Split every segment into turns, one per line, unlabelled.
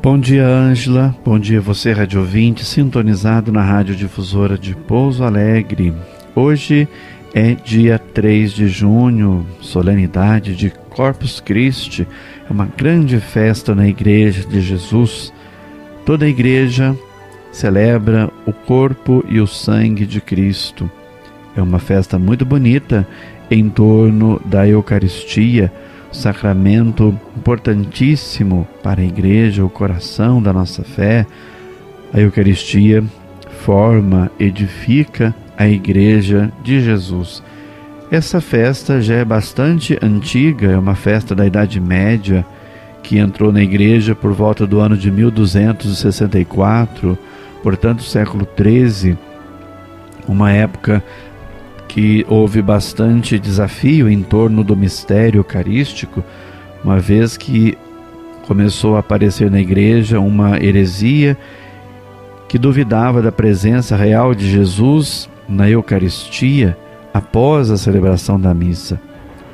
Bom dia, Ângela. Bom dia, você, rádio ouvinte, sintonizado na Rádio Difusora de Pouso Alegre. Hoje é dia 3 de junho, solenidade de Corpus Christi. É uma grande festa na Igreja de Jesus. Toda a igreja celebra o corpo e o sangue de Cristo. É uma festa muito bonita em torno da Eucaristia sacramento importantíssimo para a igreja, o coração da nossa fé. A Eucaristia forma, edifica a igreja de Jesus. Essa festa já é bastante antiga, é uma festa da Idade Média que entrou na igreja por volta do ano de 1264, portanto, século XIII, uma época que houve bastante desafio em torno do mistério eucarístico, uma vez que começou a aparecer na igreja uma heresia que duvidava da presença real de Jesus na Eucaristia após a celebração da missa.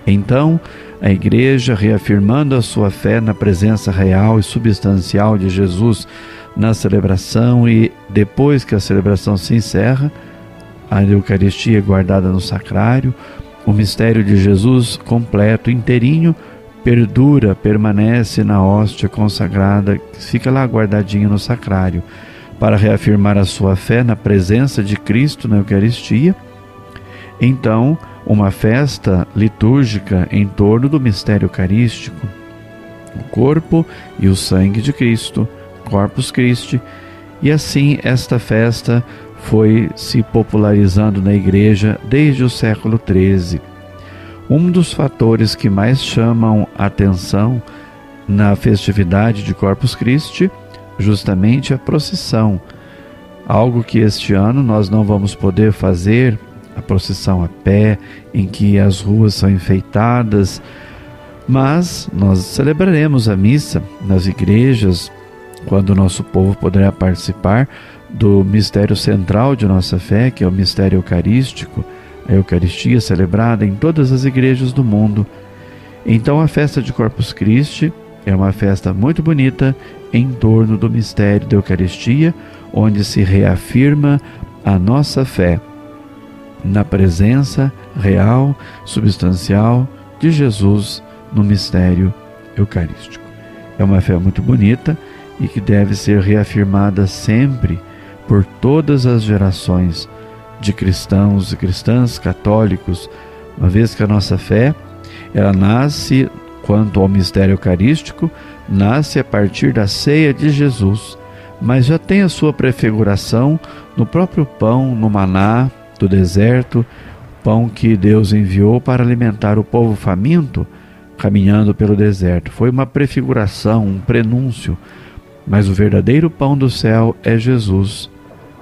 Então, a igreja, reafirmando a sua fé na presença real e substancial de Jesus na celebração e depois que a celebração se encerra, a Eucaristia guardada no sacrário, o mistério de Jesus completo, inteirinho, perdura, permanece na hóstia consagrada, fica lá guardadinho no sacrário, para reafirmar a sua fé na presença de Cristo na Eucaristia. Então, uma festa litúrgica em torno do mistério eucarístico, o corpo e o sangue de Cristo, Corpus Christi, e assim esta festa foi se popularizando na igreja desde o século XIII. Um dos fatores que mais chamam atenção na festividade de Corpus Christi, justamente a procissão. Algo que este ano nós não vamos poder fazer, a procissão a pé, em que as ruas são enfeitadas, mas nós celebraremos a missa nas igrejas, quando o nosso povo poderá participar do mistério central de nossa fé, que é o mistério eucarístico, a Eucaristia celebrada em todas as igrejas do mundo. Então, a festa de Corpus Christi é uma festa muito bonita em torno do mistério da Eucaristia, onde se reafirma a nossa fé na presença real, substancial de Jesus no mistério eucarístico. É uma fé muito bonita e que deve ser reafirmada sempre por todas as gerações de cristãos e cristãs católicos, uma vez que a nossa fé ela nasce quanto ao mistério eucarístico, nasce a partir da ceia de Jesus, mas já tem a sua prefiguração no próprio pão, no maná do deserto, pão que Deus enviou para alimentar o povo faminto, caminhando pelo deserto. Foi uma prefiguração, um prenúncio, mas o verdadeiro pão do céu é Jesus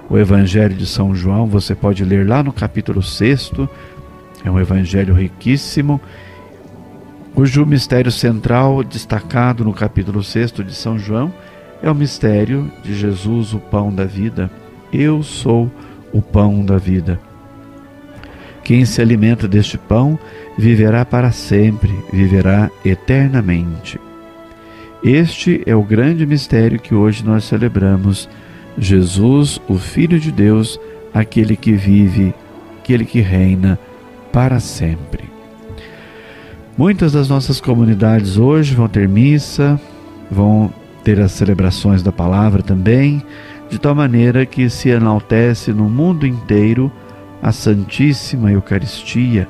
o Evangelho de São João, você pode ler lá no capítulo 6, é um evangelho riquíssimo, cujo mistério central, destacado no capítulo 6 de São João, é o mistério de Jesus, o pão da vida. Eu sou o pão da vida. Quem se alimenta deste pão viverá para sempre, viverá eternamente. Este é o grande mistério que hoje nós celebramos Jesus, o Filho de Deus, aquele que vive, aquele que reina para sempre. Muitas das nossas comunidades hoje vão ter missa, vão ter as celebrações da palavra também, de tal maneira que se enaltece no mundo inteiro a Santíssima Eucaristia,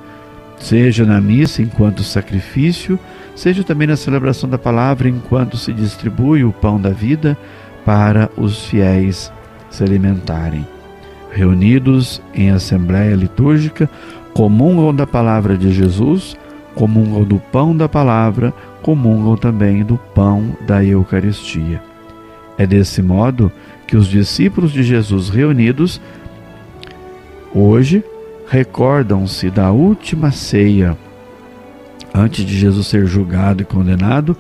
seja na missa enquanto sacrifício, seja também na celebração da palavra enquanto se distribui o pão da vida para os fiéis se alimentarem. Reunidos em assembleia litúrgica, comungam da palavra de Jesus, comungam do pão da palavra, comungam também do pão da Eucaristia. É desse modo que os discípulos de Jesus reunidos hoje recordam-se da última ceia. Antes de Jesus ser julgado e condenado,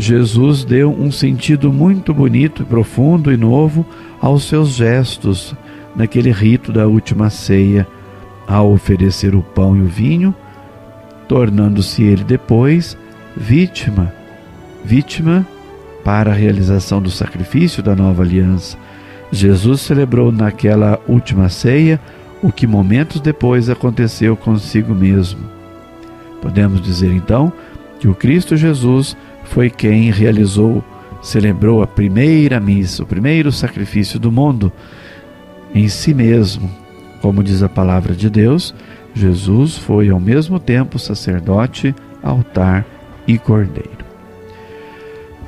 Jesus deu um sentido muito bonito, profundo e novo aos seus gestos naquele rito da última ceia, ao oferecer o pão e o vinho, tornando-se ele depois vítima, vítima para a realização do sacrifício da nova aliança. Jesus celebrou naquela última ceia o que momentos depois aconteceu consigo mesmo. Podemos dizer então que o Cristo Jesus foi quem realizou, celebrou a primeira missa, o primeiro sacrifício do mundo em si mesmo. Como diz a palavra de Deus, Jesus foi ao mesmo tempo sacerdote, altar e cordeiro.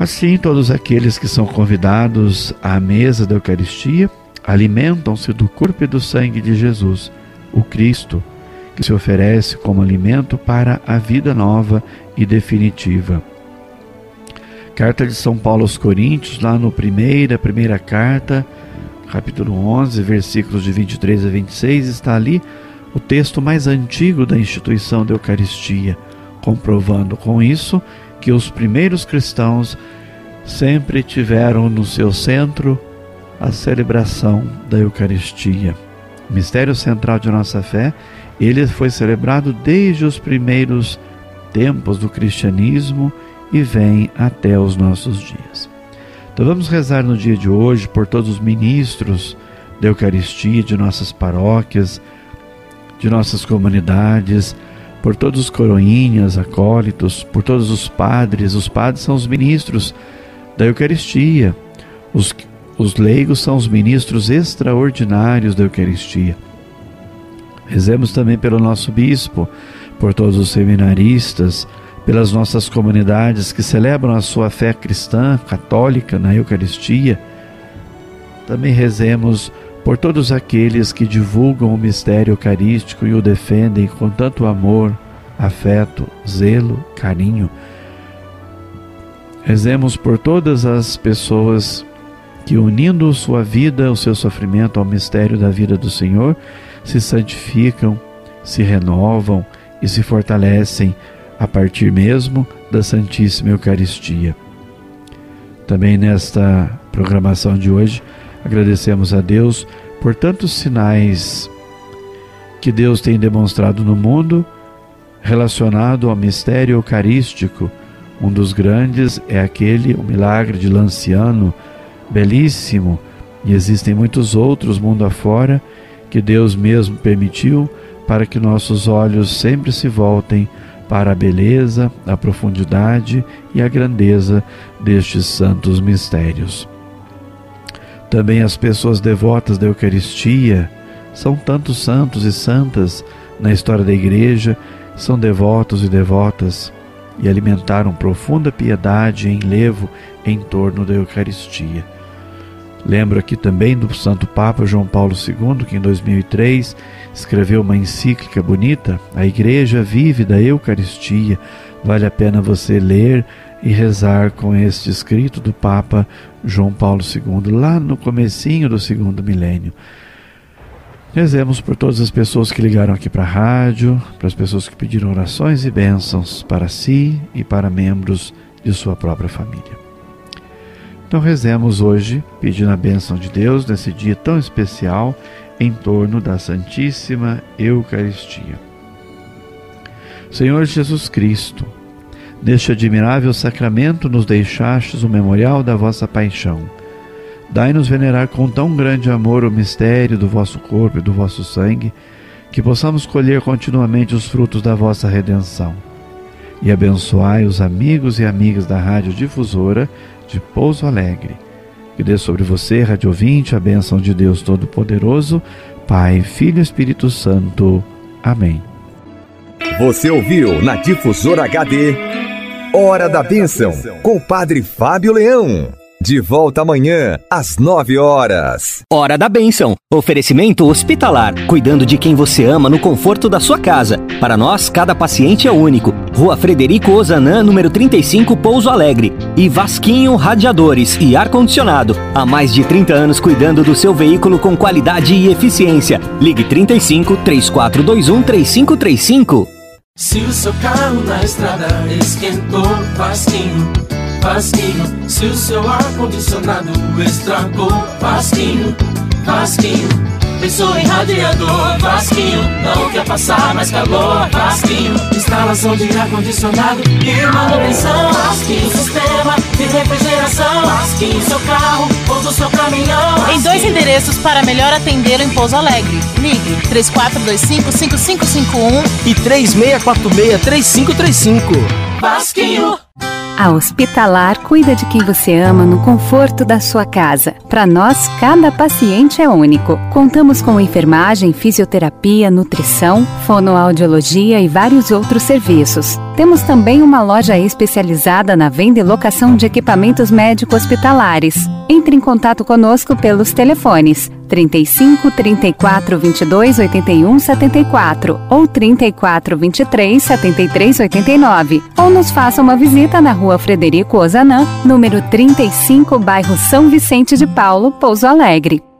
Assim, todos aqueles que são convidados à mesa da Eucaristia alimentam-se do corpo e do sangue de Jesus, o Cristo, que se oferece como alimento para a vida nova e definitiva. Carta de São Paulo aos Coríntios, lá no primeira, primeira carta, capítulo 11, versículos de 23 a 26, está ali o texto mais antigo da instituição da Eucaristia, comprovando com isso que os primeiros cristãos sempre tiveram no seu centro a celebração da Eucaristia. O mistério central de nossa fé, ele foi celebrado desde os primeiros tempos do cristianismo e vem até os nossos dias. Então vamos rezar no dia de hoje por todos os ministros da Eucaristia de nossas paróquias, de nossas comunidades, por todos os coroinhas, acólitos, por todos os padres. Os padres são os ministros da Eucaristia. Os, os leigos são os ministros extraordinários da Eucaristia. Rezemos também pelo nosso bispo, por todos os seminaristas, pelas nossas comunidades que celebram a sua fé cristã, católica, na Eucaristia. Também rezemos por todos aqueles que divulgam o mistério eucarístico e o defendem com tanto amor, afeto, zelo, carinho. Rezemos por todas as pessoas que, unindo sua vida, o seu sofrimento ao mistério da vida do Senhor, se santificam, se renovam e se fortalecem a partir mesmo da Santíssima Eucaristia. Também nesta programação de hoje, agradecemos a Deus por tantos sinais que Deus tem demonstrado no mundo relacionado ao mistério eucarístico. Um dos grandes é aquele, o milagre de Lanciano, belíssimo, e existem muitos outros mundo afora que Deus mesmo permitiu para que nossos olhos sempre se voltem para a beleza, a profundidade e a grandeza destes santos mistérios. Também as pessoas devotas da Eucaristia são tantos santos e santas na história da Igreja, são devotos e devotas e alimentaram profunda piedade e enlevo em torno da Eucaristia. Lembro aqui também do Santo Papa João Paulo II, que em 2003 escreveu uma encíclica bonita, A Igreja Vive da Eucaristia. Vale a pena você ler e rezar com este escrito do Papa João Paulo II, lá no comecinho do segundo milênio. Rezemos por todas as pessoas que ligaram aqui para a rádio, para as pessoas que pediram orações e bênçãos para si e para membros de sua própria família. Então rezemos hoje, pedindo a bênção de Deus nesse dia tão especial em torno da Santíssima Eucaristia. Senhor Jesus Cristo, neste admirável sacramento nos deixastes o memorial da vossa paixão. Dai-nos venerar com tão grande amor o mistério do vosso corpo e do vosso sangue, que possamos colher continuamente os frutos da vossa redenção. E abençoai os amigos e amigas da Rádio Difusora de Pouso Alegre. Que dê sobre você, Rádio Ouvinte, a bênção de Deus Todo-Poderoso, Pai, Filho e Espírito Santo. Amém.
Você ouviu na Difusora HD Hora da Bênção, com o Padre Fábio Leão. De volta amanhã, às 9 horas.
Hora da Bênção. Oferecimento hospitalar. Cuidando de quem você ama no conforto da sua casa. Para nós, cada paciente é único. Rua Frederico Ozanam, número 35, Pouso Alegre. E Vasquinho Radiadores e Ar-Condicionado. Há mais de 30 anos cuidando do seu veículo com qualidade e eficiência. Ligue 35 3421 3535.
Se o seu carro na estrada esquentou, Vasquinho Vasquinho. Se o seu ar-condicionado estragou, Vasquinho, Vasquinho. Pensou em radiador, Vasquinho. Não quer passar mais calor, Vasquinho. Instalação de ar-condicionado e manutenção, Vasquinho. Sistema de refrigeração, Vasquinho. Seu carro ou do seu caminhão.
Em dois endereços para melhor atender em Pouso Alegre. Ligue 3425-5551
e 3646-3535.
Vasquinho.
A Hospitalar cuida de quem você ama no conforto da sua casa. Para nós, cada paciente é único. Contamos com enfermagem, fisioterapia, nutrição, fonoaudiologia e vários outros serviços. Temos também uma loja especializada na venda e locação de equipamentos médico-hospitalares. Entre em contato conosco pelos telefones 35 34 22 81 74 ou 34 23 73 89 ou nos faça uma visita na rua Frederico Ozanam, número 35, bairro São Vicente de Paulo, Pouso Alegre.